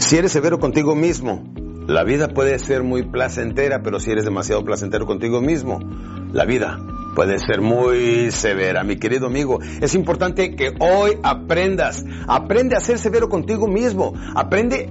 Si eres severo contigo mismo, la vida puede ser muy placentera, pero si eres demasiado placentero contigo mismo, la vida puede ser muy severa, mi querido amigo. Es importante que hoy aprendas, aprende a ser severo contigo mismo, aprende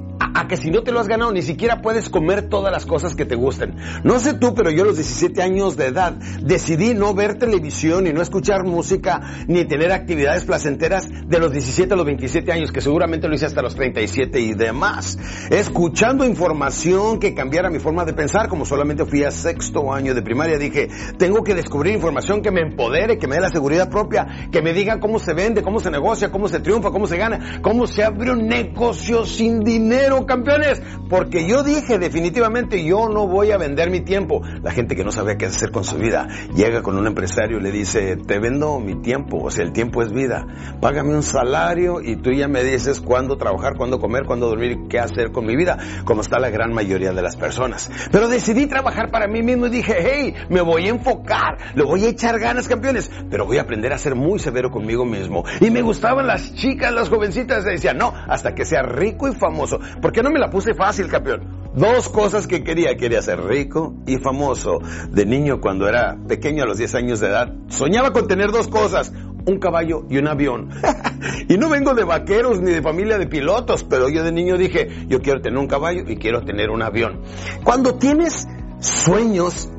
que si no te lo has ganado ni siquiera puedes comer todas las cosas que te gusten. No sé tú, pero yo a los 17 años de edad decidí no ver televisión y no escuchar música ni tener actividades placenteras de los 17 a los 27 años, que seguramente lo hice hasta los 37 y demás. Escuchando información que cambiara mi forma de pensar, como solamente fui a sexto año de primaria, dije, tengo que descubrir información que me empodere, que me dé la seguridad propia, que me diga cómo se vende, cómo se negocia, cómo se triunfa, cómo se gana, cómo se abre un negocio sin dinero, campeones. Porque yo dije definitivamente, yo no voy a vender mi tiempo. La gente que no sabe qué hacer con su vida llega con un empresario y le dice, te vendo mi tiempo, o sea, el tiempo es vida. Págame un salario y tú ya me dices cuándo trabajar, cuándo comer, cuándo dormir, qué hacer con mi vida, como está la gran mayoría de las personas. Pero decidí trabajar para mí mismo y dije, hey, me voy a enfocar, le voy a echar ganas, campeones, pero voy a aprender a ser muy severo conmigo mismo. Y me gustaban las chicas, las jovencitas, decían, no, hasta que sea rico y famoso. ¿Por qué no me la puse fácil, campeón? Dos cosas que quería. Quería ser rico y famoso. De niño, cuando era pequeño, a los 10 años de edad, soñaba con tener dos cosas. Un caballo y un avión. y no vengo de vaqueros ni de familia de pilotos, pero yo de niño dije, yo quiero tener un caballo y quiero tener un avión. Cuando tienes sueños,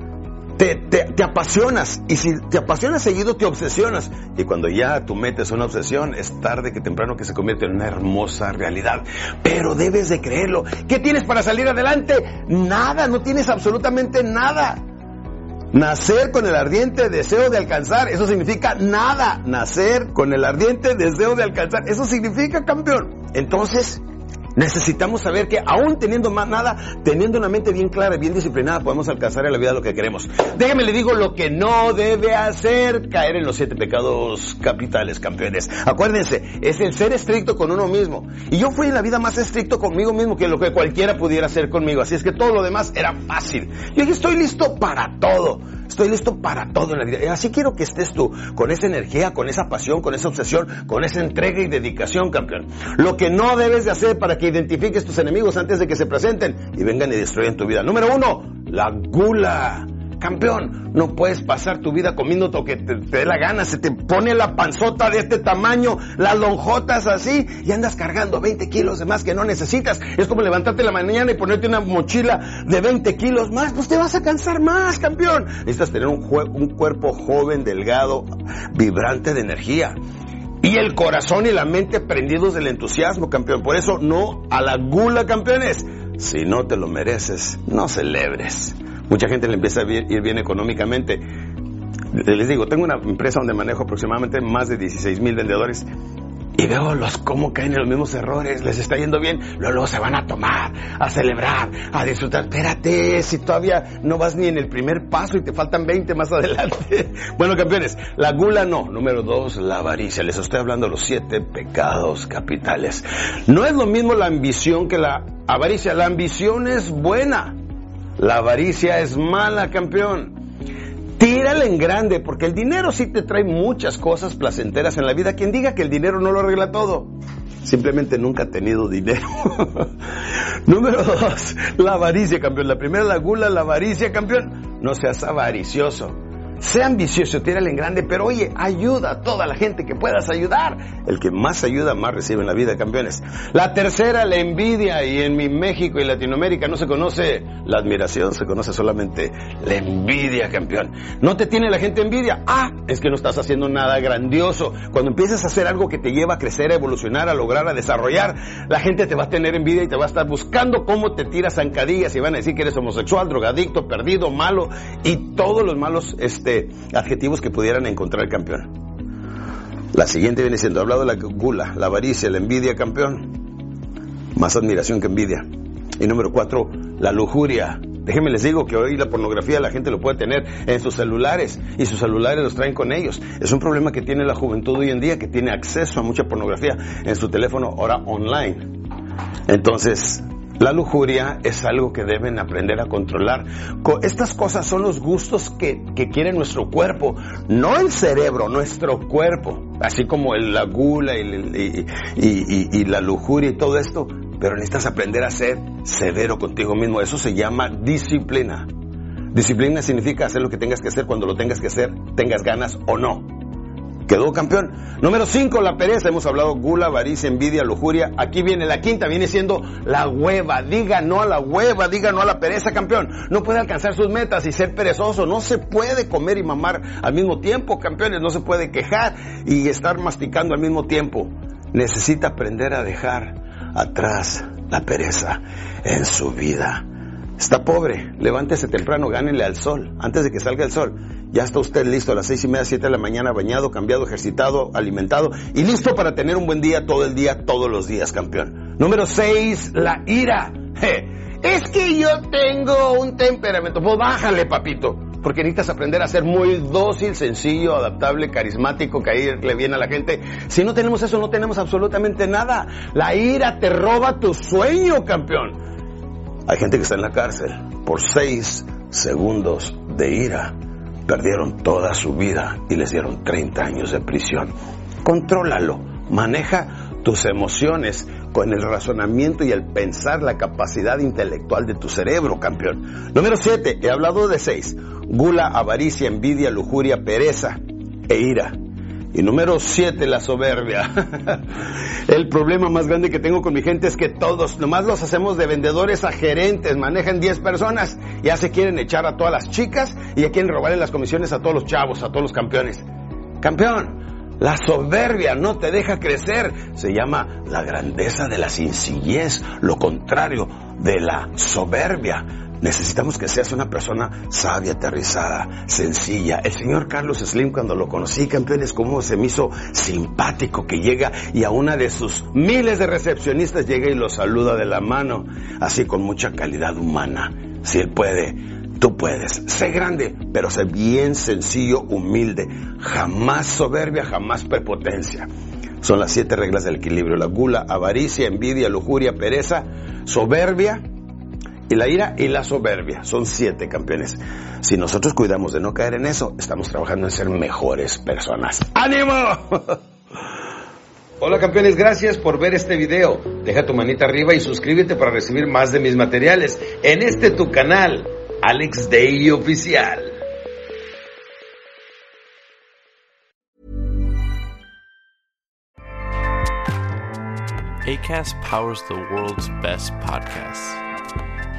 te, te, te, apasionas y si te apasionas seguido te obsesionas y cuando ya tu meta es una obsesión es tarde que temprano que se convierte en una hermosa realidad pero debes de creerlo ¿qué tienes para salir adelante? nada, no tienes absolutamente nada Nacer con el ardiente deseo de alcanzar, eso significa nada. Nacer con el ardiente deseo de alcanzar, eso significa campeón. Entonces, Necesitamos saber que aún teniendo más nada, teniendo una mente bien clara y bien disciplinada, podemos alcanzar en la vida lo que queremos. Déjame le digo lo que no debe hacer, caer en los siete pecados capitales, campeones. Acuérdense, es el ser estricto con uno mismo. Y yo fui en la vida más estricto conmigo mismo que lo que cualquiera pudiera hacer conmigo. Así es que todo lo demás era fácil. Yo ya estoy listo para todo. Estoy listo para todo en la vida. Así quiero que estés tú, con esa energía, con esa pasión, con esa obsesión, con esa entrega y dedicación, campeón. Lo que no debes de hacer para que identifiques tus enemigos antes de que se presenten y vengan y destruyan tu vida. Número uno, la gula. Campeón, no puedes pasar tu vida comiendo lo que te, dé la gana, se te pone la panzota de este tamaño, las lonjotas así, y andas cargando 20 kilos de más que no necesitas. Es como levantarte la mañana y ponerte una mochila de 20 kilos más, pues te vas a cansar más, campeón. Necesitas tener un cuerpo joven, delgado, vibrante de energía. Y el corazón y la mente prendidos del entusiasmo, campeón. Por eso no a la gula, campeones. Si no te lo mereces, no celebres. Mucha gente le empieza a ir bien económicamente. Les digo, tengo una empresa donde manejo aproximadamente más de 16 mil vendedores y veo los cómo caen en los mismos errores, les está yendo bien, luego, luego se van a tomar, a celebrar, a disfrutar. Espérate, si todavía no vas ni en el primer paso y te faltan 20 más adelante. Bueno, campeones, la gula no. Número dos, la avaricia. Les estoy hablando de los siete pecados capitales. No es lo mismo la ambición que la avaricia. La ambición es buena. La avaricia es mala, campeón. Tírale en grande, porque el dinero sí te trae muchas cosas placenteras en la vida. Quien diga que el dinero no lo arregla todo, simplemente nunca ha tenido dinero. Número dos, la avaricia, campeón. La primera, la gula, la avaricia, campeón. No seas avaricioso. Sea ambicioso, tírale en grande, pero oye, ayuda a toda la gente que puedas ayudar. El que más ayuda, más recibe en la vida, campeones. La tercera, la envidia. Y en mi México y Latinoamérica no se conoce la admiración, se conoce solamente la envidia, campeón. No te tiene la gente envidia. Ah, es que no estás haciendo nada grandioso. Cuando empieces a hacer algo que te lleva a crecer, a evolucionar, a lograr, a desarrollar, la gente te va a tener envidia y te va a estar buscando cómo te tiras zancadillas y van a decir que eres homosexual, drogadicto, perdido, malo y todos los malos, este, adjetivos que pudieran encontrar el campeón. La siguiente viene siendo, hablado de la gula, la avaricia, la envidia, campeón. Más admiración que envidia. Y número cuatro, la lujuria. Déjenme les digo que hoy la pornografía la gente lo puede tener en sus celulares y sus celulares los traen con ellos. Es un problema que tiene la juventud hoy en día que tiene acceso a mucha pornografía en su teléfono ahora online. Entonces, la lujuria es algo que deben aprender a controlar. Estas cosas son los gustos que, quiere nuestro cuerpo, no el cerebro, nuestro cuerpo. Así como la gula y, y, la lujuria y todo esto. Pero necesitas aprender a ser severo contigo mismo. Eso se llama disciplina. Disciplina significa hacer lo que tengas que hacer cuando lo tengas que hacer, tengas ganas o no quedó campeón. Número 5, la pereza. Hemos hablado gula, avaricia, envidia, lujuria. Aquí viene la quinta, viene siendo la hueva. Diga no a la hueva, diga no a la pereza, campeón. No puede alcanzar sus metas y ser perezoso. No se puede comer y mamar al mismo tiempo, campeones. No se puede quejar y estar masticando al mismo tiempo. Necesita aprender a dejar atrás la pereza en su vida. Está pobre, levántese temprano, gánele al sol, antes de que salga el sol. Ya está usted listo a las seis y media, siete de la mañana, bañado, cambiado, ejercitado, alimentado y listo para tener un buen día todo el día, todos los días, campeón. Número seis, la ira. es que yo tengo un temperamento. Pues bájale, papito. Porque necesitas aprender a ser muy dócil, sencillo, adaptable, carismático, caerle bien a la gente. Si no tenemos eso, no tenemos absolutamente nada. La ira te roba tu sueño, campeón. Hay gente que está en la cárcel por seis segundos de ira. Perdieron toda su vida y les dieron 30 años de prisión. Contrólalo, maneja tus emociones con el razonamiento y el pensar, la capacidad intelectual de tu cerebro, campeón. Número 7, he hablado de seis. Gula, avaricia, envidia, lujuria, pereza e ira. Y número siete, la soberbia. El problema más grande que tengo con mi gente es que todos, nomás los hacemos de vendedores a gerentes, manejan 10 personas, ya se quieren echar a todas las chicas y ya quieren robarle las comisiones a todos los chavos, a todos los campeones. Campeón, la soberbia no te deja crecer. Se llama la grandeza de la sencillez, lo contrario de la soberbia. Necesitamos que seas una persona sabia, aterrizada, sencilla. El señor Carlos Slim, cuando lo conocí, campeones, como se me hizo simpático que llega y a una de sus miles de recepcionistas llega y lo saluda de la mano, así con mucha calidad humana. Si él puede, tú puedes. Sé grande, pero sé bien sencillo, humilde. Jamás soberbia, jamás prepotencia. Son las siete reglas del equilibrio. La gula, avaricia, envidia, lujuria, pereza, soberbia y la ira y la soberbia. Son siete campeones. Si nosotros cuidamos de no caer en eso, estamos trabajando en ser mejores personas. ¡Ánimo! Hola campeones, gracias por ver este video. Deja tu manita arriba y suscríbete para recibir más de mis materiales en este tu canal, Alex Day Oficial. ACAST powers the world's best podcasts.